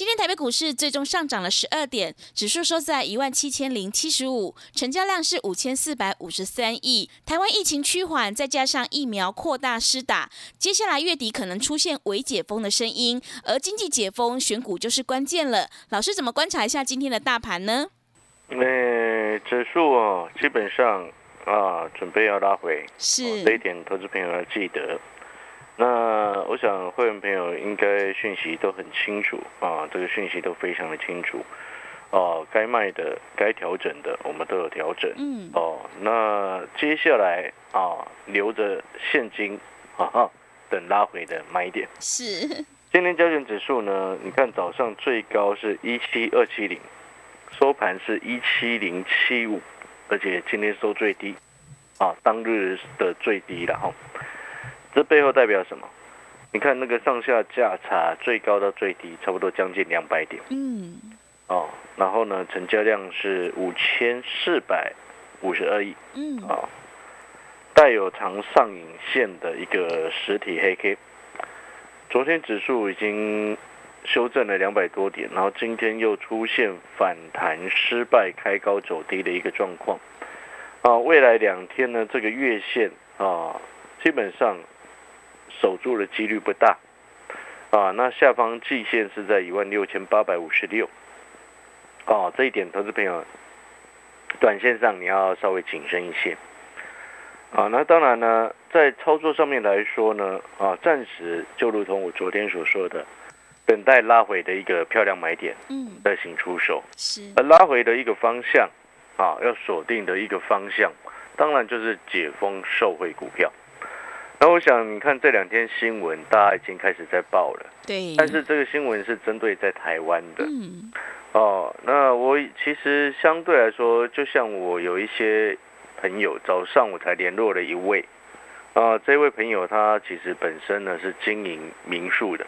今天台北股市最终上涨了十二点，指数收在一万七千零七十五，成交量是五千四百五十三亿。台湾疫情趋缓，再加上疫苗扩大施打，接下来月底可能出现微解封的声音，而经济解封选股就是关键了。老师怎么观察一下今天的大盘呢？呃，指数哦，基本上啊，准备要拉回，是这一点，投资朋友要记得。那我想会员朋友应该讯息都很清楚啊，这个讯息都非常的清楚哦，该卖的、该调整的，我们都有调整。嗯，哦，那接下来啊，留着现金啊，等拉回的买点。是今天交易指数呢，你看早上最高是一七二七零，收盘是一七零七五，而且今天收最低啊，当日的最低了哈。这背后代表什么？你看那个上下价差最高到最低，差不多将近两百点。嗯，哦，然后呢，成交量是五千四百五十二亿。嗯，啊，带有长上影线的一个实体黑 K。昨天指数已经修正了两百多点，然后今天又出现反弹失败、开高走低的一个状况。啊，未来两天呢，这个月线啊，基本上。守住的几率不大，啊，那下方季线是在一万六千八百五十六，哦，这一点投资朋友，短线上你要稍微谨慎一些，啊，那当然呢，在操作上面来说呢，啊，暂时就如同我昨天所说的，等待拉回的一个漂亮买点，嗯，再行出手，是，而拉回的一个方向，啊，要锁定的一个方向，当然就是解封受惠股票。那我想，你看这两天新闻，大家已经开始在报了。对。但是这个新闻是针对在台湾的。嗯。哦，那我其实相对来说，就像我有一些朋友，早上我才联络了一位，啊，这位朋友他其实本身呢是经营民宿的。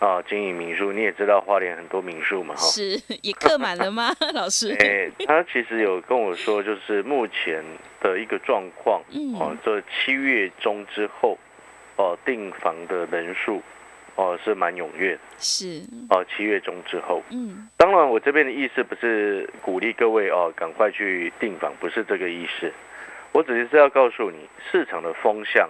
啊，经营民宿，你也知道花莲很多民宿嘛，哈，是也客满了吗，老师？哎，他其实有跟我说，就是目前的一个状况，嗯，哦，这七月中之后，哦，订房的人数，哦，是蛮踊跃的，是，哦，七月中之后，嗯，当然，我这边的意思不是鼓励各位哦，赶快去订房，不是这个意思，我只是是要告诉你，市场的风向，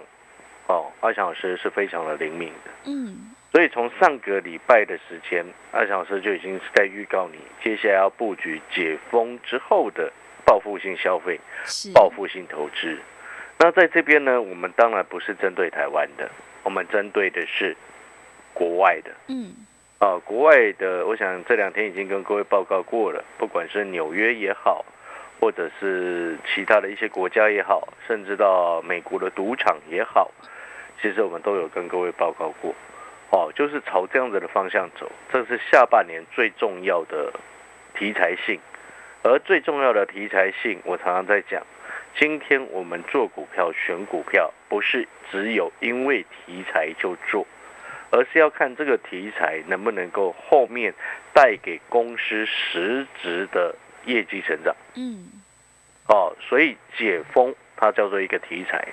哦，阿强老师是非常的灵敏的，嗯。所以从上个礼拜的时间，艾小时就已经在预告你，接下来要布局解封之后的报复性消费、报复性投资。那在这边呢，我们当然不是针对台湾的，我们针对的是国外的。嗯，啊，国外的，我想这两天已经跟各位报告过了，不管是纽约也好，或者是其他的一些国家也好，甚至到美国的赌场也好，其实我们都有跟各位报告过。哦，就是朝这样子的方向走，这是下半年最重要的题材性，而最重要的题材性，我常常在讲，今天我们做股票选股票，不是只有因为题材就做，而是要看这个题材能不能够后面带给公司实质的业绩成长。嗯，哦，所以解封它叫做一个题材。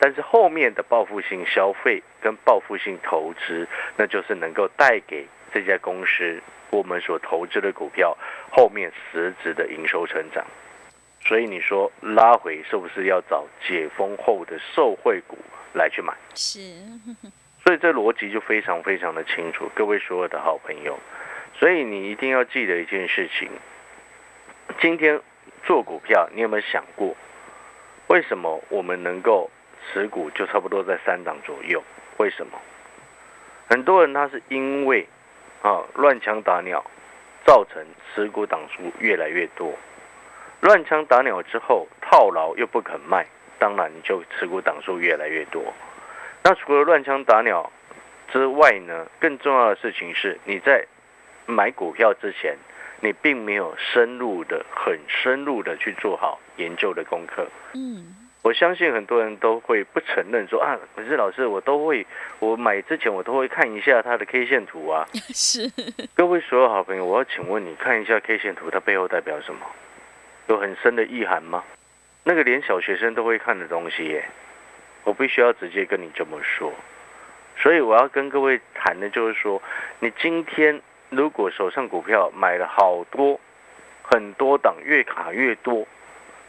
但是后面的报复性消费跟报复性投资，那就是能够带给这家公司我们所投资的股票后面实质的营收成长。所以你说拉回是不是要找解封后的受惠股来去买？是。所以这逻辑就非常非常的清楚，各位所有的好朋友。所以你一定要记得一件事情：今天做股票，你有没有想过，为什么我们能够？持股就差不多在三档左右，为什么？很多人他是因为啊乱枪打鸟，造成持股档数越来越多。乱枪打鸟之后套牢又不肯卖，当然就持股档数越来越多。那除了乱枪打鸟之外呢，更重要的事情是你在买股票之前，你并没有深入的、很深入的去做好研究的功课。嗯，我相信很多人都会不承认说啊，可是老师，我都会，我买之前我都会看一下它的 K 线图啊。是，各位所有好朋友，我要请问你看一下 K 线图，它背后代表什么？有很深的意涵吗？那个连小学生都会看的东西耶，我必须要直接跟你这么说。所以我要跟各位谈的就是说，你今天如果手上股票买了好多、很多档，越卡越多，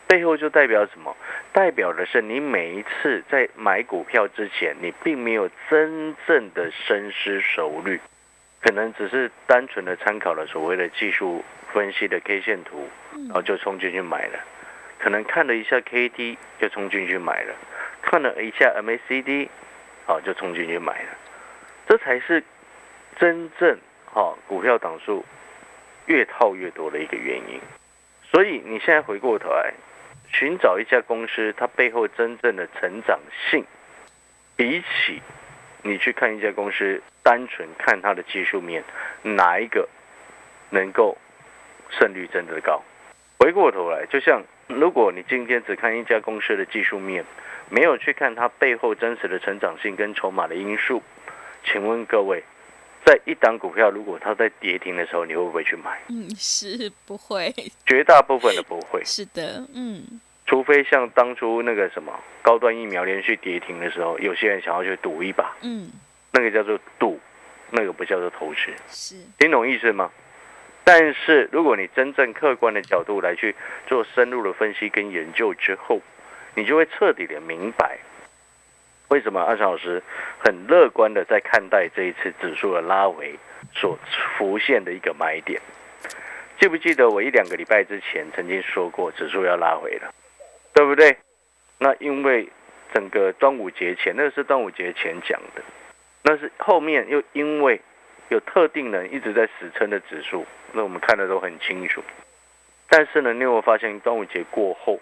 背后就代表什么？代表的是你每一次在买股票之前，你并没有真正的深思熟虑，可能只是单纯的参考了所谓的技术分析的 K 线图，然后就冲进去买了。可能看了一下 K D 就冲进去买了，看了一下 M A C D，好就冲进去买了。这才是真正哈股票档数越套越多的一个原因。所以你现在回过头来寻找一家公司，它背后真正的成长性，比起你去看一家公司，单纯看它的技术面，哪一个能够胜率真的高？回过头来，就像如果你今天只看一家公司的技术面，没有去看它背后真实的成长性跟筹码的因素，请问各位，在一档股票如果它在跌停的时候，你会不会去买？嗯，是不会，绝大部分的不会，是的，嗯，除非像当初那个什么高端疫苗连续跌停的时候，有些人想要去赌一把，嗯，那个叫做赌，那个不叫做投资，是，听懂意思吗？但是如果你真正客观的角度来去做深入的分析跟研究之后，你就会彻底的明白，为什么阿翔老师很乐观的在看待这一次指数的拉回所浮现的一个买点。记不记得我一两个礼拜之前曾经说过指数要拉回了，对不对？那因为整个端午节前，那是端午节前讲的，那是后面又因为有特定人一直在死撑的指数，那我们看的都很清楚。但是呢，你有没有发现端午节过后，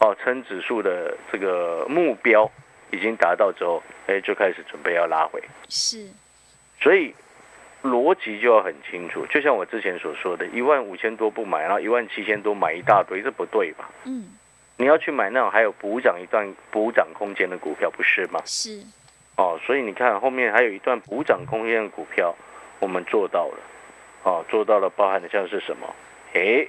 哦，撑指数的这个目标已经达到之后，哎，就开始准备要拉回。是，所以逻辑就要很清楚。就像我之前所说的，一万五千多不买，然后一万七千多买一大堆，这不对吧？嗯，你要去买那种还有补涨一段补涨空间的股票，不是吗？是，哦，所以你看后面还有一段补涨空间的股票，我们做到了，哦，做到了，包含的像是什么？诶，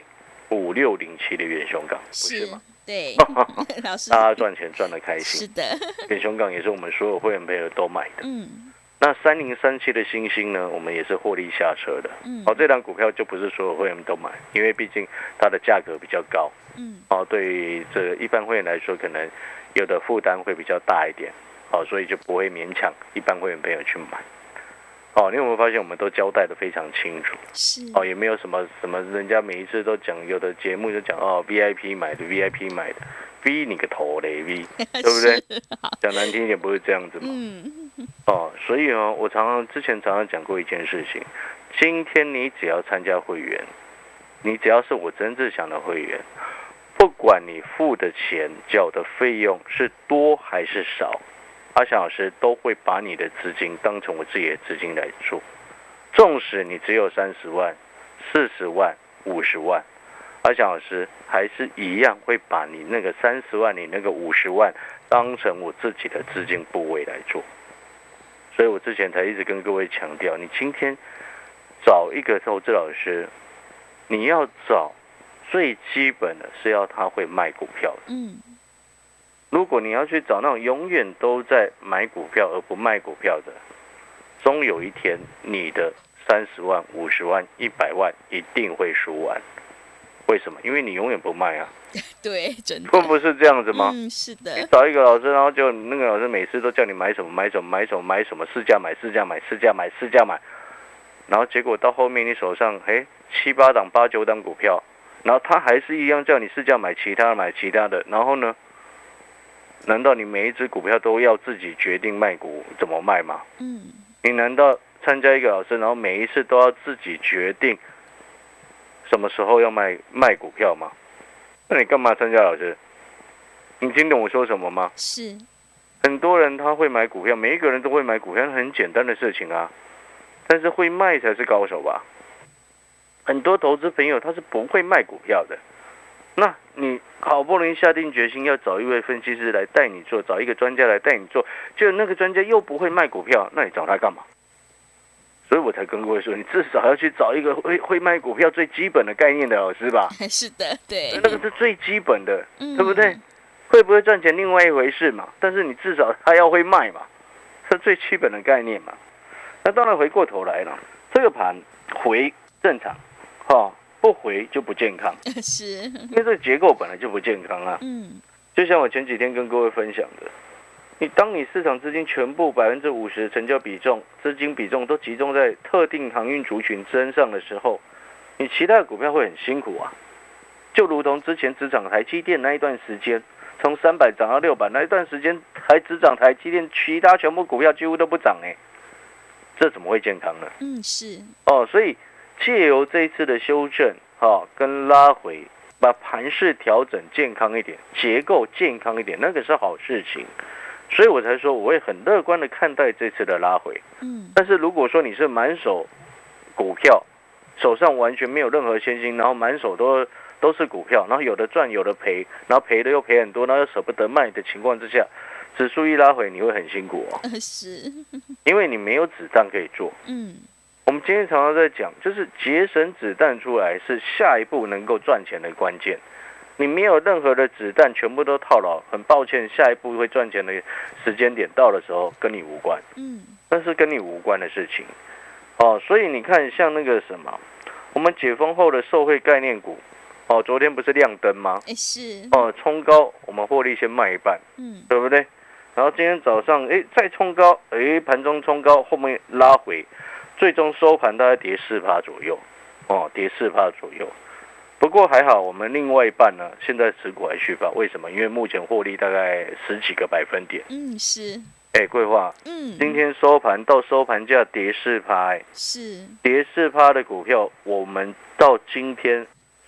五六零七的元雄港，不是是吗？，对，老师大家赚钱赚得开心，是的，元雄港也是我们所有会员朋友都买的。嗯那三零三七的星星呢，我们也是获利下车的。嗯哦，这档股票就不是所有会员都买，因为毕竟它的价格比较高。嗯，哦，对这一般会员来说，可能有的负担会比较大一点。哦，所以就不会勉强一般会员朋友去买。哦，你有没有发现我们都交代的非常清楚？是，哦，也没有什么什么，人家每一次都讲，有的节目就讲哦，VIP 买的，VIP 买的，V 你个头嘞，V，对不对？讲难听一点，不是这样子嘛？嗯，哦，所以哦，我常常之前常常讲过一件事情，今天你只要参加会员，你只要是我真正想的会员，不管你付的钱、缴的费用是多还是少，阿翔老师都会把你的资金当成我自己的资金来做。纵使你只有三十万、四十万、五十万，阿翔老师还是一样会把你那个三十万、你那个五十万当成我自己的资金部位来做。所以我之前才一直跟各位强调，你今天找一个投资老师，你要找最基本的是要他会卖股票的。嗯，如果你要去找那种永远都在买股票而不卖股票的，终有一天你的三十万、五十万、一百万一定会输完。为什么？因为你永远不卖啊，对，真的，会不是这样子吗？嗯，是的你，找一个老师，然后就那个老师每次都叫你买什么买什么买什么买什么，试价买试价买试价买试价买，然后结果到后面你手上哎七八档八九档股票，然后他还是一样叫你试驾买其他的买其他的，然后呢？难道你每一只股票都要自己决定卖股怎么卖吗？嗯，你难道参加一个老师，然后每一次都要自己决定什么时候要卖卖股票吗？那你干嘛参加老师？你听懂我说什么吗？是，很多人他会买股票，每一个人都会买股票，很简单的事情啊。但是会卖才是高手吧？很多投资朋友他是不会卖股票的。那你好不容易下定决心要找一位分析师来带你做，找一个专家来带你做，就那个专家又不会卖股票，那你找他干嘛？所以我才跟各位说，你至少要去找一个会会卖股票最基本的概念的老师吧。是的，对，那个是最基本的，嗯对不对？会不会赚钱另外一回事嘛，但是你至少他要会卖嘛，是最基本的概念嘛。那当然回过头来了，这个盘回正常，哈、不回就不健康，是，因为这个结构本来就不健康啊。嗯，就像我前几天跟各位分享的，你当你市场资金全部百分之五十成交比重、资金比重都集中在特定航运族群身上的时候，你其他的股票会很辛苦啊。就如同之前只涨台积电那一段时间，从三百涨到六百那一段时间，还只涨台积电，其他全部股票几乎都不涨哎、这怎么会健康呢？嗯，是，哦，所以借由这一次的修正，哈、跟拉回，把盘势调整健康一点，结构健康一点，那个是好事情。所以我才说我会很乐观的看待这次的拉回。嗯，但是如果说你是满手股票，手上完全没有任何现金，然后满手都都是股票，然后有的赚有的赔，然后赔的又赔很多，然后又舍不得卖的情况之下，指数一拉回，你会很辛苦哦，呃 是，因为你没有子弹可以做。嗯，我们今天常常在讲，就是节省子弹出来是下一步能够赚钱的关键。你没有任何的子弹，全部都套牢，很抱歉，下一步会赚钱的时间点到的时候跟你无关，嗯，那是跟你无关的事情。哦，所以你看，像那个什么，我们解封后的受惠概念股，哦，昨天不是亮灯吗？哎是，哦，冲高，我们获利先卖一半，嗯，对不对？然后今天早上，哎，再冲高，哎，盘中冲高，后面拉回，最终收盘大概跌四趴左右，哦，跌四趴左右。不过还好，我们另外一半呢，现在持股还续报，为什么？因为目前获利大概十几个百分点。嗯是，哎，桂花，嗯，今天收盘到收盘价跌四趴，哎。是，跌四趴的股票，我们到今天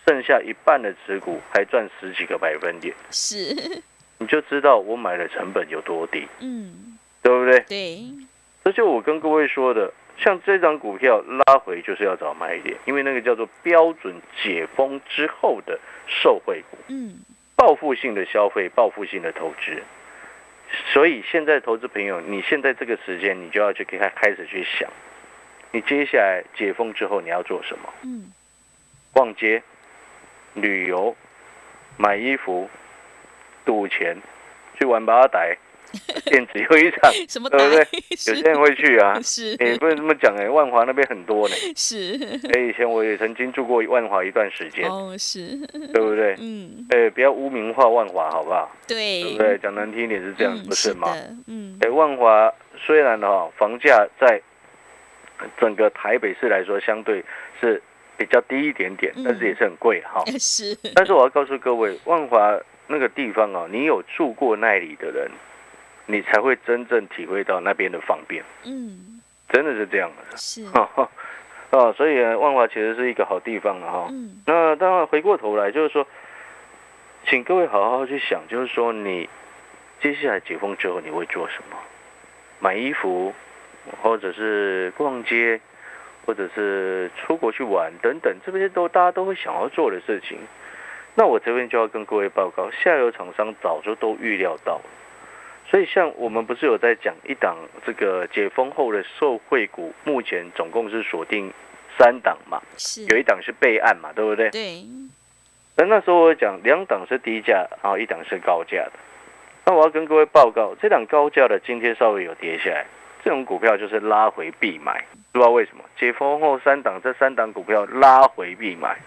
剩下一半的持股还赚十几个百分点，是，你就知道我买的成本有多低，嗯，对不对？对，这就我跟各位说的，像这张股票拉回就是要找买点，因为那个叫做标准解封之后的受惠股，嗯，报复性的消费，报复性的投资。所以现在投资朋友，你现在这个时间，你就要去开开始去想，你接下来解封之后你要做什么？嗯，逛街、旅游、买衣服、赌钱、去玩八仔、电子游戏场，什么对不对？有些人会去啊。是，也、不能这么讲哎、万华那边很多呢。是，哎、以前我也曾经住过万华一段时间，哦是，对不对？嗯，哎、不要污名化万华，好不好？对对，不对？讲难听一点是这样，嗯不是吗？的嗯哎、，万华虽然哈、房价在整个台北市来说相对是比较低一点点，嗯但是也是很贵哈。是，但是我要告诉各位，万华那个地方啊，你有住过那里的人，你才会真正体会到那边的方便，嗯，真的是这样的。是，哦，所以呢万华其实是一个好地方啊哈。嗯，那当然回过头来就是说，请各位好好去想，就是说你接下来解封之后你会做什么？买衣服，或者是逛街，或者是出国去玩等等，这些都大家都会想要做的事情。那我这边就要跟各位报告，下游厂商早就都预料到了。所以，像我们不是有在讲一档这个解封后的受惠股，目前总共是锁定三档嘛，是，有一档是备案嘛，对不对？对，那那时候我讲两档是低价，然后一档是高价的。那我要跟各位报告，这档高价的今天稍微有跌下来，这种股票就是拉回必买，不知道为什么？解封后三档这三档股票拉回必买，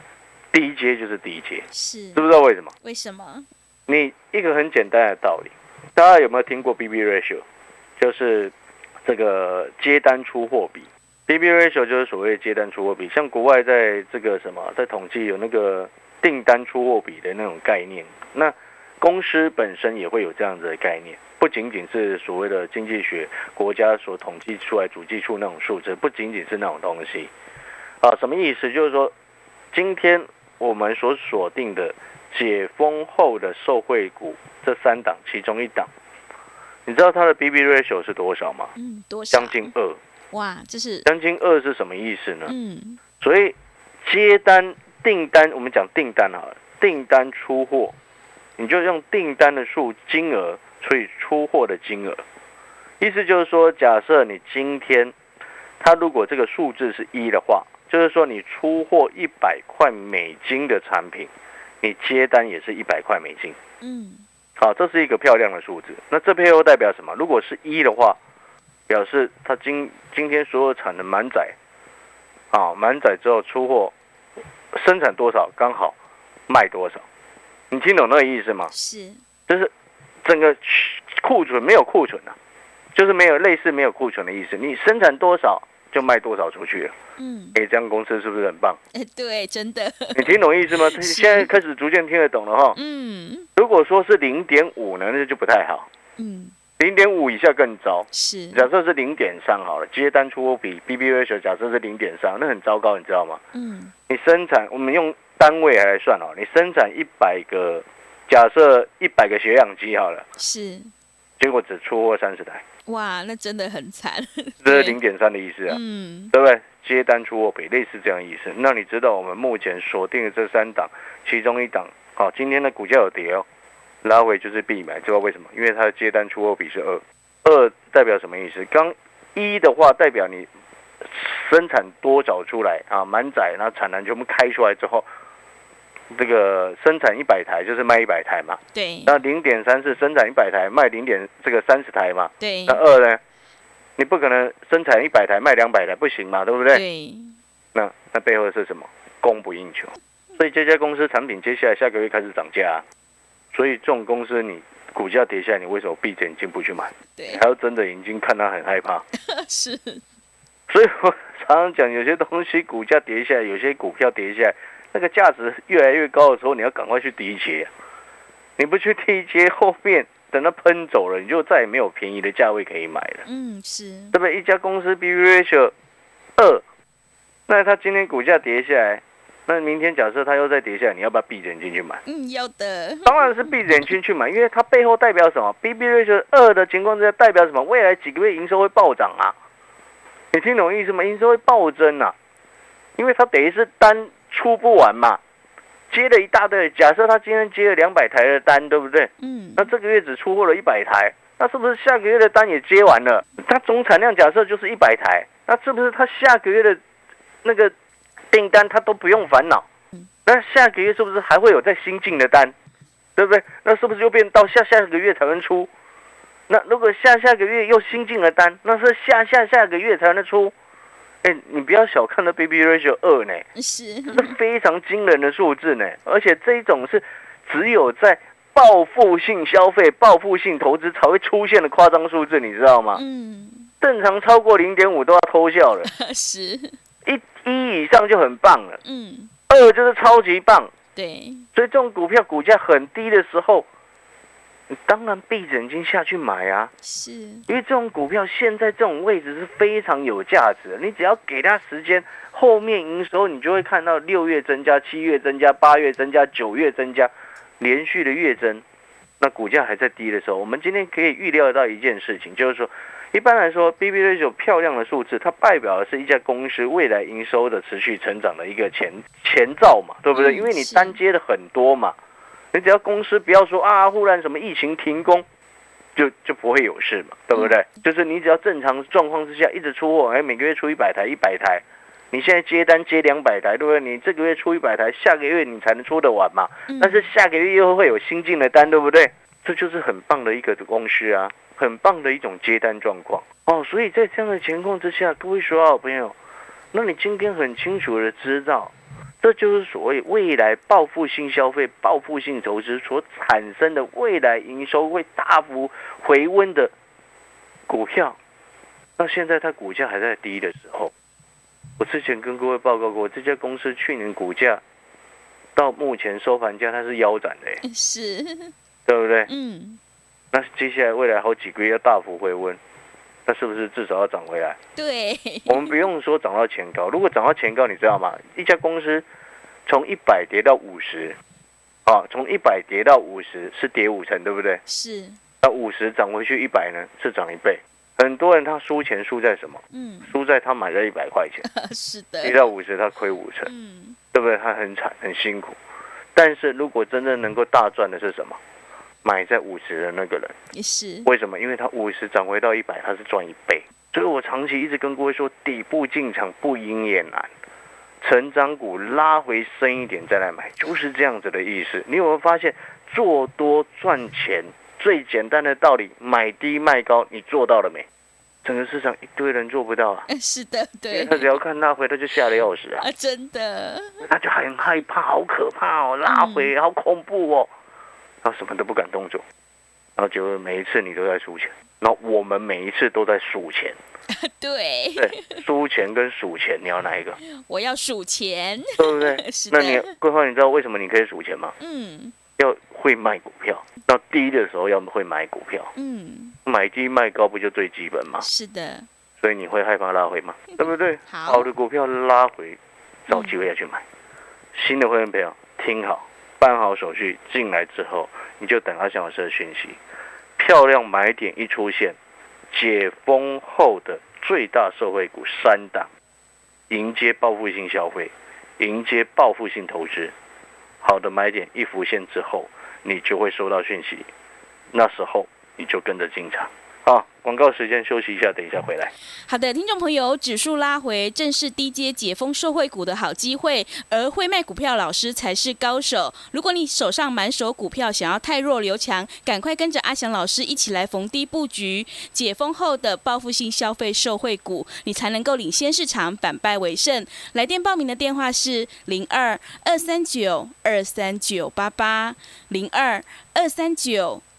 低阶就是第一阶，是知，不知道为什么？为什么？你一个很简单的道理，大家有没有听过 BB ratio？就是这个接单出货比。BB ratio 就是所谓接单出货比，像国外在这个什么，在统计有那个订单出货比的那种概念。那公司本身也会有这样子的概念，不仅仅是所谓的经济学国家所统计出来主计处那种数字，不仅仅是那种东西。啊，什么意思？就是说，今天我们所锁定的解封后的受惠股这三档其中一档，你知道它的 B B ratio 是多少吗？嗯，多少？将近二。哇，这是将近二是什么意思呢？嗯所以接单订单，我们讲订单啊，订单出货，你就用订单的数金额除以出货的金额，意思就是说，假设你今天它如果这个数字是一的话，就是说你出货一百块美金的产品，你接单也是一百块美金。嗯好，这是一个漂亮的数字。那这背后代表什么？如果是一的话，表示它今今天所有产能满载，啊，满载之后出货，生产多少刚好卖多少。你听懂那个意思吗？是就是整个库存没有库存啊，就是没有类似没有库存的意思。你生产多少就卖多少出去了。嗯哎，这样公司是不是很棒？哎对，真的你听懂意思吗？现在开始逐渐听得懂了哈。嗯如果说是零点五呢，那就不太好。嗯零点五以下更糟。是假设是零点三好了，接单出货比 B B ratio 假设是零点三，那很糟糕，你知道吗？嗯你生产，我们用单位来算哦，你生产一百个，假设一百个血氧机好了，是结果只出货三十台，哇，那真的很惨。这是对零点三的意思啊，嗯对不对？接单出货比类似这样的意思。那你知道我们目前锁定的这三档，其中一档，好、今天的股价有跌哦，拉回就是必买，知道为什么？因为它的接单出货比是二，二代表什么意思？刚一的话代表你生产多少出来啊，满载，然后产能全部开出来之后，这个生产一百台就是卖一百台嘛，对那零点三是生产一百台卖零点这个三十台嘛，对那二呢？你不可能生产一百台卖两百台，不行嘛，对不对？对那那背后是什么？供不应求。所以这家公司产品接下来下个月开始涨价、啊，所以这种公司你股价跌下来，你为什么闭着眼睛不去买？对你还要睁着眼睛看它很害怕。是所以我常常讲，有些东西股价跌下来，有些股票跌下来，那个价值越来越高的时候，你要赶快去低接、你不去低接，后面等它喷走了，你就再也没有便宜的价位可以买了。嗯是对不对？一家公司 B B ratio 二，那它今天股价跌下来，那明天假设它又再跌下来，你要不要闭着眼睛去买？嗯要的当然是闭着眼睛去买，因为它背后代表什么？B B ratio 二的情况之下，代表什么？未来几个月营收会暴涨啊！你听懂意思吗？营收会暴增啊，因为它等于是单出不完嘛，接了一大堆。假设他今天接了两百台的单，对不对？嗯那这个月只出货了一百台，那是不是下个月的单也接完了？它总产量假设就是一百台，那是不是他下个月的那个订单他都不用烦恼？那下个月是不是还会有再新进的单？对不对？那是不是又变到下下个月才能出？那如果下下个月又新进了单，那是下下下个月才能出。哎，你不要小看了 BB ratio 二呢，是这是非常惊人的数字呢，而且这一种是只有在报复性消费、报复性投资才会出现的夸张数字，你知道吗？嗯正常超过零点五都要偷笑了，是一一以上就很棒了，嗯二就是超级棒。对所以这种股票股价很低的时候，你当然闭着眼睛下去买啊，是因为这种股票现在这种位置是非常有价值的。你只要给它时间，后面营收你就会看到六月增加、七月增加、八月增加、九月增加，连续的月增。那股价还在低的时候，我们今天可以预料到一件事情，就是说，一般来说，B B ratio 漂亮的数字，它代表的是一家公司未来营收的持续成长的一个前前兆嘛，对不对？嗯因为你是单接的很多嘛，你只要公司不要说啊，忽然什么疫情停工，就就不会有事嘛，对不对？就是你只要正常状况之下一直出货，哎，每个月出一百台，一百台，你现在接单接两百台，对不对？你这个月出一百台，下个月你才能出得完嘛。嗯但是下个月又会有新进的单，对不对？这就是很棒的一个公司啊，很棒的一种接单状况哦。所以在这样的情况之下，各位所有好朋友，那你今天很清楚的知道，这就是所谓未来报复性消费、报复性投资所产生的未来营收会大幅回温的股票。那现在它股价还在低的时候，我之前跟各位报告过，这家公司去年股价到目前收盘价它是腰斩的耶，是对不对？嗯那接下来未来好几个月要大幅回温，那是不是至少要涨回来？对我们不用说涨到前高，如果涨到前高，你知道吗？一家公司从一百跌到五十，啊，从一百跌到五十是跌五成，对不对？是，那五十涨回去一百呢，是涨一倍。很多人他输钱输在什么？嗯，输在他买了一百块钱，是的跌，到五十他亏五成，嗯，对不对？他很惨很辛苦。但是如果真正能够大赚的是什么？买在五十的那个人，也是，为什么？因为他五十涨回到一百，他是赚一倍。所以我长期一直跟各位说，底部进场不赢也难，成长股拉回深一点再来买，就是这样子的意思。你有没有发现，做多赚钱最简单的道理，买低卖高，你做到了没？整个市场一堆人做不到啊，哎 是的，对，他只要看拉回，他就吓得要死啊，啊，真的，他就很害怕，好可怕哦，拉回好恐怖哦，然后什么都不敢动作，然后结果每一次你都在输钱，然后我们每一次都在数钱，对，对，输钱跟数钱，你要哪一个？我要数钱，对不对？是那你的，桂花，你知道为什么你可以数钱吗？嗯要会卖股票，到低的时候要会买股票，嗯，买低卖高不就最基本吗？是的，所以你会害怕拉回吗？对不对？好好的股票拉回，找机会要去买。新的会员朋友听好，办好手续进来之后，你就等阿翔老师的讯息。漂亮买点一出现，解封后的最大受惠股三档，迎接报复性消费，迎接报复性投资。好的买点一浮现之后，你就会收到讯息，那时候你就跟着进场。好，广告时间休息一下，等一下回来。好的，听众朋友，指数拉回正是低阶解封受惠股的好机会，而会卖股票老师才是高手。如果你手上满手股票，想要太弱留强，赶快跟着阿翔老师一起来逢低布局解封后的报复性消费受惠股，你才能够领先市场，反败为胜。来电报名的电话是零二二三九二三九八八零二二三九。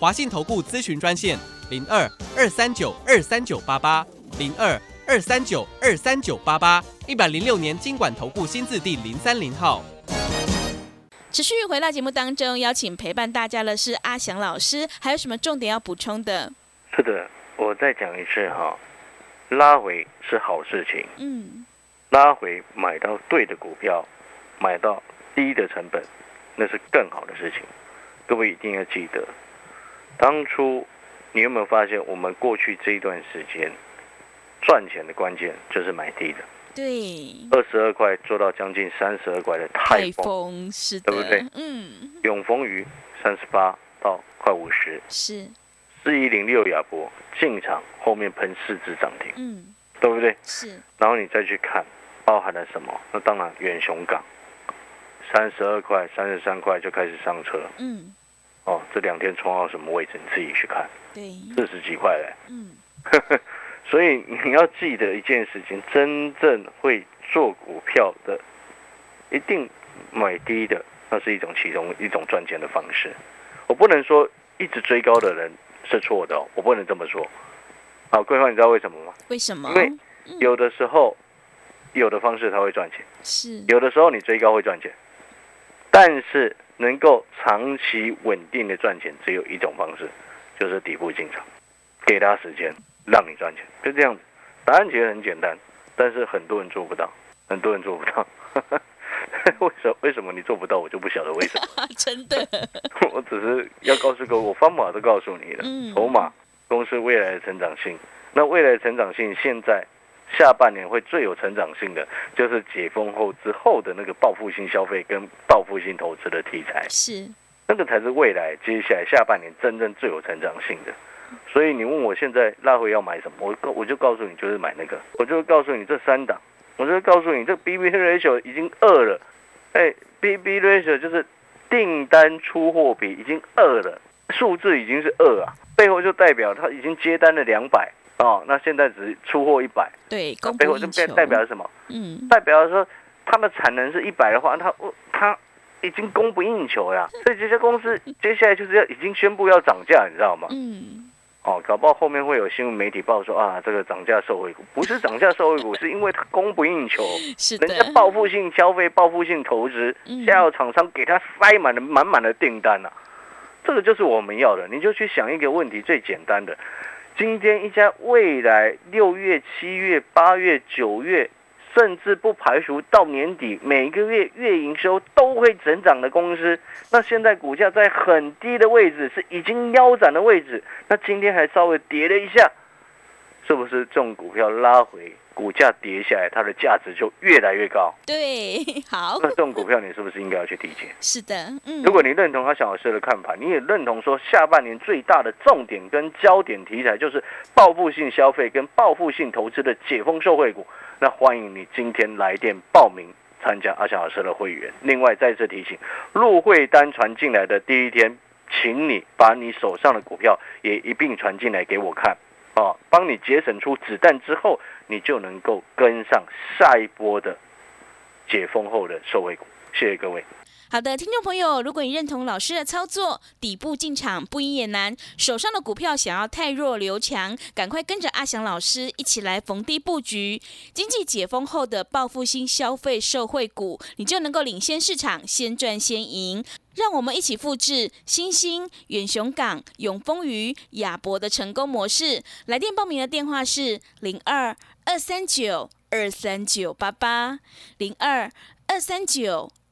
华信投顾咨询专线零二二三九二三九八八零二二三九二三九八八，一百零六年经管投顾新字第零三零号。持续回到节目当中，邀请陪伴大家的是阿翔老师，还有什么重点要补充的？是的，我再讲一次哈，拉回是好事情，嗯，拉回买到对的股票，买到低的成本，那是更好的事情。各位一定要记得，当初你有没有发现，我们过去这一段时间赚钱的关键就是买低的，对，二十二块做到将近三十二块的泰泰丰、丰是的，对不对？嗯，永丰鱼三十八到快五十，是，四一零六亚博进场后面喷四只涨停，嗯，对不对？是，然后你再去看包含了什么？那当然远雄港三十二块、三十三块就开始上车嗯，哦，这两天冲到什么位置？你自己去看，对，四十几块嘞。嗯，所以你要记得一件事情，真正会做股票的，一定买低的，那是一种其中一种赚钱的方式。我不能说一直追高的人是错的哦，我不能这么说。好，桂花，你知道为什么吗？为什么因？为有的时候，有的方式它会赚钱，是，有的时候你追高会赚钱，但是能够长期稳定的赚钱，只有一种方式，就是底部进场，给他时间让你赚钱，就这样子。答案其实很简单，但是很多人做不到，很多人做不到。为什么？为什么你做不到？我就不晓得为什么。真的，我只是要告诉各位，我方法都告诉你了嗯。筹码、公司未来的成长性，那未来的成长性，现在下半年会最有成长性的，就是解封后之后的那个报复性消费跟报复性投资的题材，是，那个才是未来接下来下半年真正最有成长性的。所以你问我现在拉回要买什么，我告我就告诉你，就是买那个，我就告诉你这三档，我就告诉你这 B B ratio 已经二了，哎，B B ratio 就是订单出货比已经二了，数字已经是二啊，背后就代表它已经接单了两百哦，那现在只出货一百，对，供背后就代不应求，代表了什么？嗯，代表说它的产能是一百的话，它它已经供不应求呀，所以这些公司接下来就是要已经宣布要涨价，你知道吗？嗯，哦，搞不好后面会有新闻媒体报说啊，这个涨价受惠股不是涨价受惠股，是因为它供不应求，是人家的，报复性消费、报复性投资，嗯。下游厂商给他塞满了满满的订单啊，这个就是我们要的。你就去想一个问题，最简单的，今天一家未来六月、七月、八月、九月，甚至不排除到年底每个月月营收都会增长的公司，那现在股价在很低的位置，是已经腰斩的位置，那今天还稍微跌了一下，是不是这种股票拉回，股价跌下来，它的价值就越来越高？对，好，那这种股票你是不是应该要去提前？是的，嗯，如果你认同阿翔老师的看法，你也认同说下半年最大的重点跟焦点题材就是报复性消费跟报复性投资的解封受惠股，那欢迎你今天来电报名参加阿翔老师的会员。另外再次提醒，入会单传进来的第一天，请你把你手上的股票也一并传进来给我看。哦，帮你节省出子弹之后，你就能够跟上下一波的解封后的受惠股。谢谢各位。好的，听众朋友，如果你认同老师的操作，底部进场不赢也难，手上的股票想要太弱留强，赶快跟着阿翔老师一起来逢低布局经济解封后的报复性消费受惠股，你就能够领先市场，先赚先赢。让我们一起复制新兴、远雄港、永丰鱼、亚博的成功模式。来电报名的电话是零二二三九二三九八八零二二三九。